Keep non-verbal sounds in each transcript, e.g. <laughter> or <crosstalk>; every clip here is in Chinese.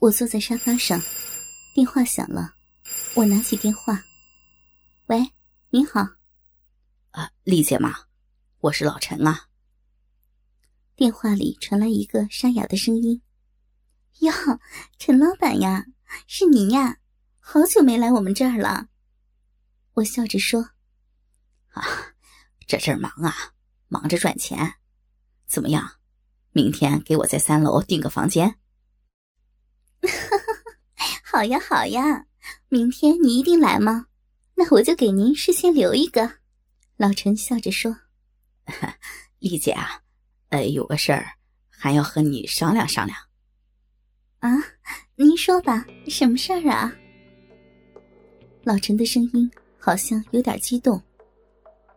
我坐在沙发上，电话响了，我拿起电话：“喂，你好。”“啊，丽姐吗？我是老陈啊。”电话里传来一个沙哑的声音：“哟，陈老板呀，是您呀，好久没来我们这儿了。”我笑着说：“啊，这阵儿忙啊，忙着赚钱。怎么样，明天给我在三楼订个房间？”“ <laughs> 好呀，好呀，明天你一定来吗？那我就给您事先留一个。”老陈笑着说：<laughs> “丽姐啊。”呃，有个事儿，还要和你商量商量。啊，您说吧，什么事儿啊？老陈的声音好像有点激动。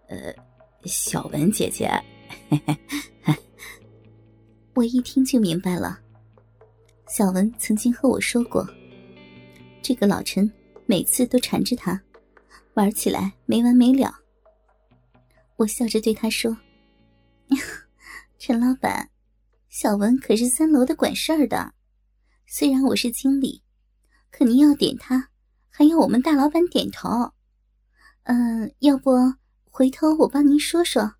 呃，小文姐姐，嘿 <laughs> 嘿我一听就明白了。小文曾经和我说过，这个老陈每次都缠着他，玩起来没完没了。我笑着对他说。<laughs> 陈老板，小文可是三楼的管事儿的。虽然我是经理，可您要点他，还要我们大老板点头。嗯，要不回头我帮您说说，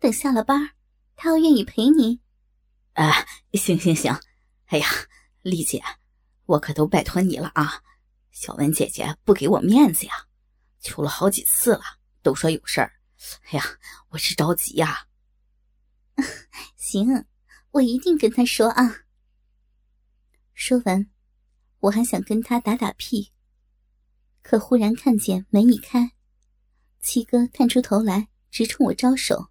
等下了班，他要愿意陪您。啊，行行行。哎呀，丽姐，我可都拜托你了啊！小文姐姐不给我面子呀，求了好几次了，都说有事儿。哎呀，我是着急呀。<laughs> 行，我一定跟他说啊。说完，我还想跟他打打屁，可忽然看见门一开，七哥探出头来，直冲我招手。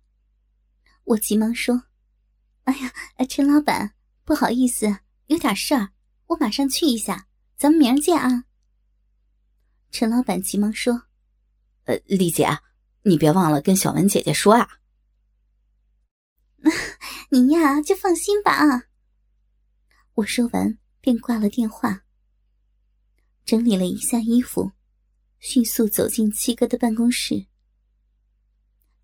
我急忙说：“哎呀，陈老板，不好意思，有点事儿，我马上去一下，咱们明儿见啊。”陈老板急忙说：“呃，丽姐，你别忘了跟小文姐姐说啊。”您呀，就放心吧啊！我说完便挂了电话，整理了一下衣服，迅速走进七哥的办公室。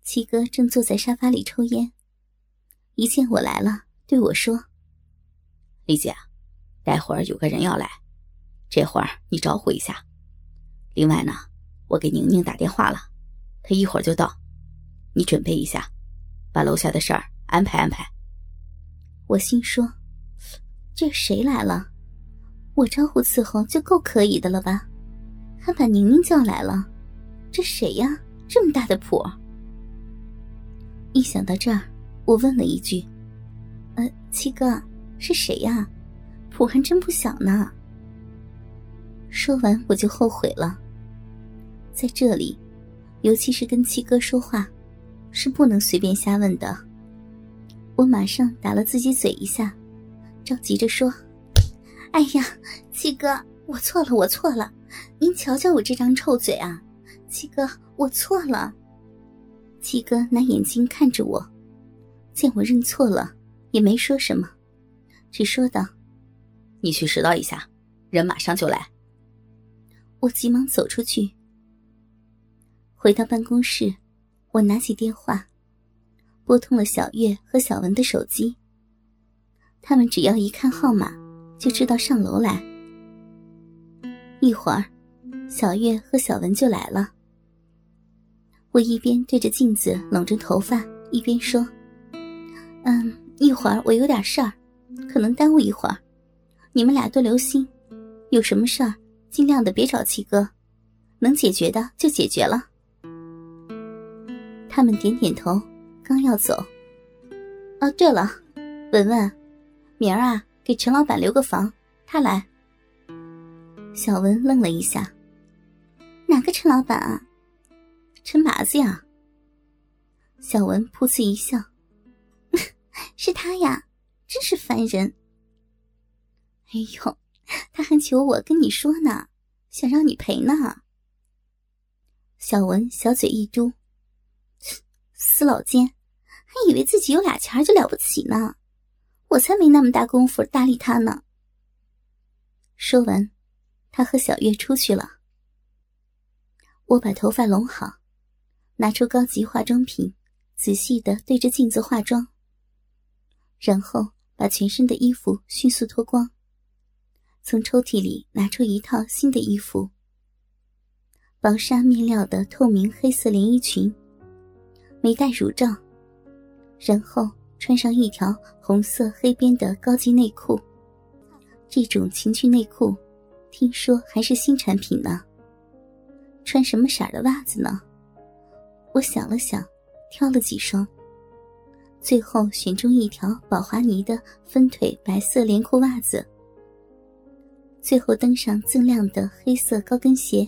七哥正坐在沙发里抽烟，一见我来了，对我说：“李姐，待会儿有个人要来，这会儿你招呼一下。另外呢，我给宁宁打电话了，她一会儿就到，你准备一下，把楼下的事儿。”安排安排。我心说：“这谁来了？我招呼伺候就够可以的了吧？还把宁宁叫来了，这谁呀？这么大的谱！”一想到这儿，我问了一句：“呃，七哥是谁呀？谱还真不小呢。”说完我就后悔了。在这里，尤其是跟七哥说话，是不能随便瞎问的。我马上打了自己嘴一下，着急着说：“哎呀，七哥，我错了，我错了，您瞧瞧我这张臭嘴啊！七哥，我错了。”七哥拿眼睛看着我，见我认错了，也没说什么，只说道：“你去拾掇一下，人马上就来。”我急忙走出去，回到办公室，我拿起电话。拨通了小月和小文的手机。他们只要一看号码，就知道上楼来。一会儿，小月和小文就来了。我一边对着镜子拢着头发，一边说：“嗯，一会儿我有点事儿，可能耽误一会儿，你们俩多留心，有什么事儿尽量的别找七哥，能解决的就解决了。”他们点点头。刚要走，哦，对了，文文，明儿啊，给陈老板留个房，他来。小文愣了一下，哪个陈老板啊？陈麻子呀。小文噗呲一笑，<laughs> 是他呀，真是烦人。哎呦，他还求我跟你说呢，想让你陪呢。小文小嘴一嘟。死老奸，还以为自己有俩钱就了不起呢，我才没那么大功夫搭理他呢。说完，他和小月出去了。我把头发拢好，拿出高级化妆品，仔细的对着镜子化妆，然后把全身的衣服迅速脱光，从抽屉里拿出一套新的衣服，薄纱面料的透明黑色连衣裙，没戴乳罩，然后穿上一条红色黑边的高级内裤。这种情趣内裤，听说还是新产品呢。穿什么色的袜子呢？我想了想，挑了几双，最后选中一条宝华尼的分腿白色连裤袜子。最后登上锃亮的黑色高跟鞋，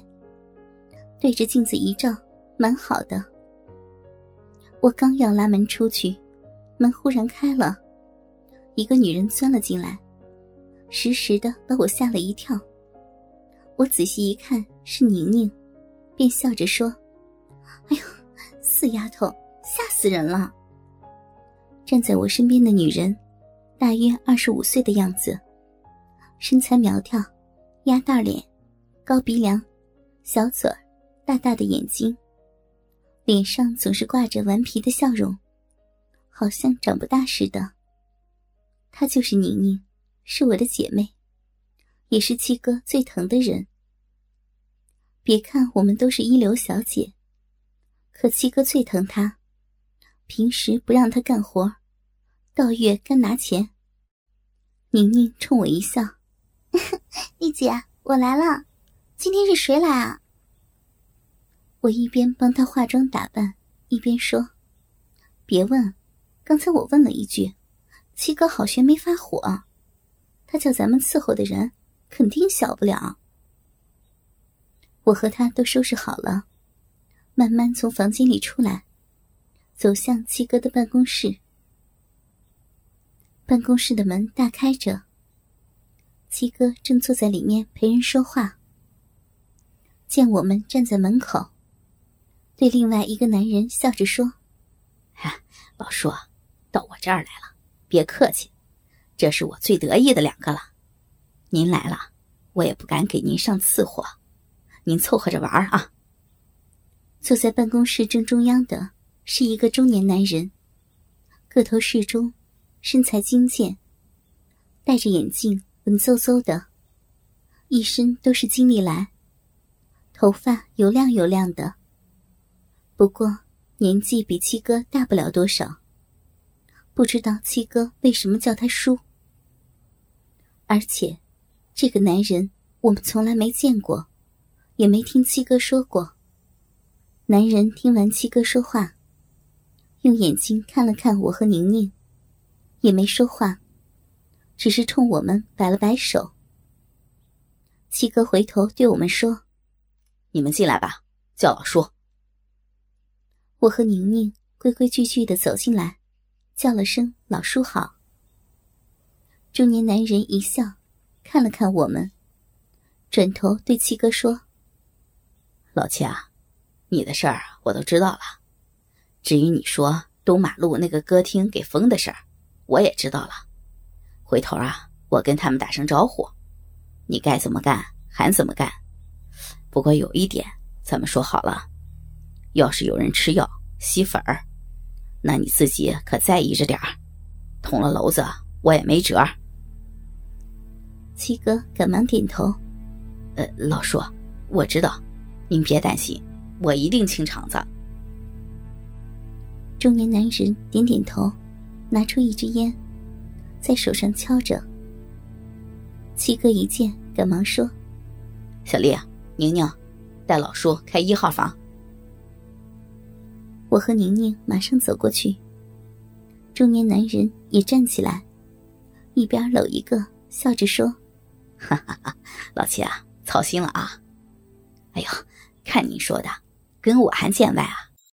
对着镜子一照，蛮好的。我刚要拉门出去，门忽然开了，一个女人钻了进来，实时的把我吓了一跳。我仔细一看，是宁宁。便笑着说：“哎呦，死丫头，吓死人了！”站在我身边的女人，大约二十五岁的样子，身材苗条，鸭蛋脸，高鼻梁，小嘴儿，大大的眼睛，脸上总是挂着顽皮的笑容，好像长不大似的。她就是宁宁，是我的姐妹，也是七哥最疼的人。别看我们都是一流小姐，可七哥最疼她，平时不让她干活，到月干拿钱。宁宁冲我一笑：“ <laughs> 丽姐，我来了，今天是谁来啊？”我一边帮她化妆打扮，一边说：“别问，刚才我问了一句，七哥好悬没发火，他叫咱们伺候的人，肯定小不了。”我和他都收拾好了，慢慢从房间里出来，走向七哥的办公室。办公室的门大开着，七哥正坐在里面陪人说话。见我们站在门口，对另外一个男人笑着说：“哈，老叔，到我这儿来了，别客气，这是我最得意的两个了。您来了，我也不敢给您上次货。”您凑合着玩啊！坐在办公室正中央的是一个中年男人，个头适中，身材精健，戴着眼镜，文绉绉的，一身都是金利来，头发油亮油亮的。不过年纪比七哥大不了多少，不知道七哥为什么叫他叔。而且，这个男人我们从来没见过。也没听七哥说过。男人听完七哥说话，用眼睛看了看我和宁宁，也没说话，只是冲我们摆了摆手。七哥回头对我们说：“你们进来吧，叫老叔。”我和宁宁规规矩矩的走进来，叫了声“老叔好”。中年男人一笑，看了看我们，转头对七哥说。老七啊，你的事儿我都知道了。至于你说东马路那个歌厅给封的事儿，我也知道了。回头啊，我跟他们打声招呼，你该怎么干还怎么干。不过有一点，咱们说好了，要是有人吃药吸粉儿，那你自己可在意着点儿。捅了娄子，我也没辙。七哥赶忙点头：“呃，老叔，我知道。”您别担心，我一定清场子。中年男人点点头，拿出一支烟，在手上敲着。七哥一见，赶忙说：“小丽啊、宁宁，带老叔开一号房。”我和宁宁马上走过去。中年男人也站起来，一边搂一个，笑着说：“哈哈哈，老七啊，操心了啊。哎呦。”看你说的，跟我还见外啊！